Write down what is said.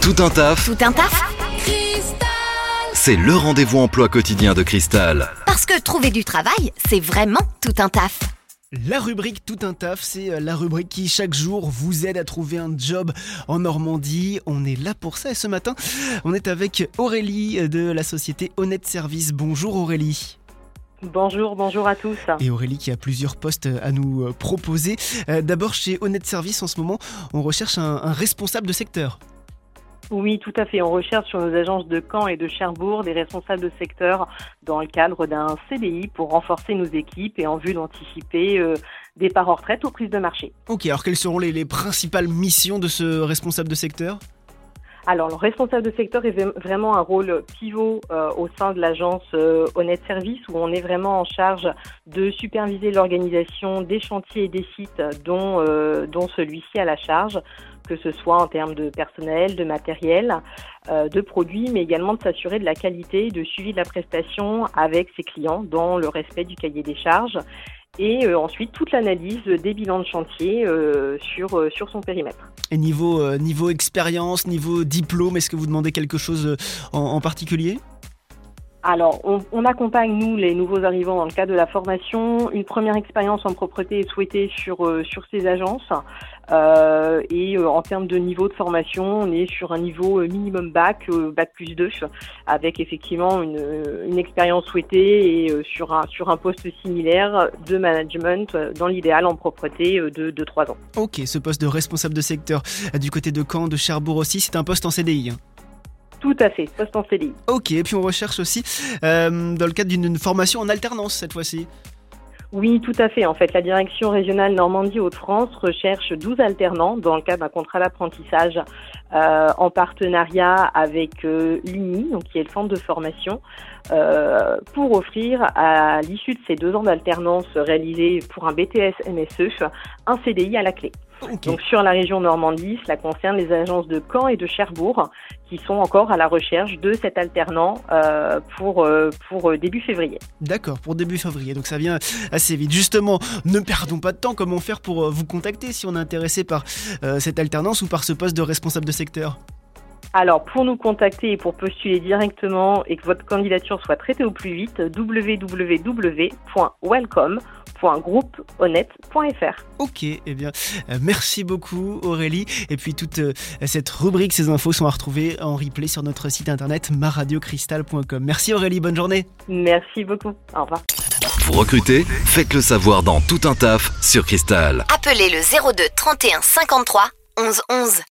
Tout un taf, Tout un taf c'est le rendez-vous emploi quotidien de Cristal. Parce que trouver du travail, c'est vraiment tout un taf. La rubrique Tout un taf, c'est euh, la rubrique qui chaque jour vous aide à trouver un job en Normandie. On est là pour ça et ce matin, on est avec Aurélie de la société Honnête Service. Bonjour Aurélie. Bonjour, bonjour à tous. Et Aurélie qui a plusieurs postes à nous euh, proposer. Euh, D'abord chez Honnête Service en ce moment, on recherche un, un responsable de secteur. Oui, tout à fait. On recherche sur nos agences de Caen et de Cherbourg des responsables de secteur dans le cadre d'un CDI pour renforcer nos équipes et en vue d'anticiper euh, départ en retraite aux prises de marché. Ok, alors quelles seront les principales missions de ce responsable de secteur? Alors, le responsable de secteur est vraiment un rôle pivot euh, au sein de l'agence euh, Honnête Service où on est vraiment en charge de superviser l'organisation des chantiers et des sites dont, euh, dont celui-ci a la charge, que ce soit en termes de personnel, de matériel, euh, de produits, mais également de s'assurer de la qualité, de suivi de la prestation avec ses clients dans le respect du cahier des charges. Et euh, ensuite toute l'analyse des bilans de chantier euh, sur, euh, sur son périmètre. Et niveau, niveau expérience, niveau diplôme, est-ce que vous demandez quelque chose en particulier? Alors, on, accompagne, nous, les nouveaux arrivants dans le cadre de la formation. Une première expérience en propreté est souhaitée sur, euh, ces agences. Euh, et euh, en termes de niveau de formation, on est sur un niveau minimum bac, bac plus 2, avec effectivement une, expérience souhaitée et sur, un, sur un poste similaire de management, dans l'idéal en propreté de, de 3 ans. Ok, ce poste de responsable de secteur du côté de Caen, de Cherbourg aussi, c'est un poste en CDI. hein. Tout à fait, poste en CDI. Ok, et puis on recherche aussi euh, dans le cadre d'une formation en alternance cette fois-ci. Oui, tout à fait. En fait, la direction régionale Normandie-Hauts-de-France recherche 12 alternants dans le cadre d'un contrat d'apprentissage euh, en partenariat avec euh, l'UNI, donc qui est le centre de formation, euh, pour offrir à l'issue de ces deux ans d'alternance réalisés pour un BTS MSE un CDI à la clé. Donc sur la région Normandie, cela concerne les agences de Caen et de Cherbourg qui sont encore à la recherche de cet alternant euh, pour, euh, pour euh, début février. d'accord, pour début février, donc ça vient assez vite. Justement, ne perdons pas de temps, comment faire pour vous contacter si on est intéressé par euh, cette alternance ou par ce poste de responsable de secteur? Alors, pour nous contacter et pour postuler directement et que votre candidature soit traitée au plus vite, www.welcome.groupehonnête.fr. Ok, eh bien, euh, merci beaucoup Aurélie. Et puis toute euh, cette rubrique, ces infos sont à retrouver en replay sur notre site internet maradiocristal.com. Merci Aurélie, bonne journée. Merci beaucoup. Au revoir. Vous recrutez? Faites le savoir dans Tout un taf sur Cristal. Appelez le 02 31 53 11 11.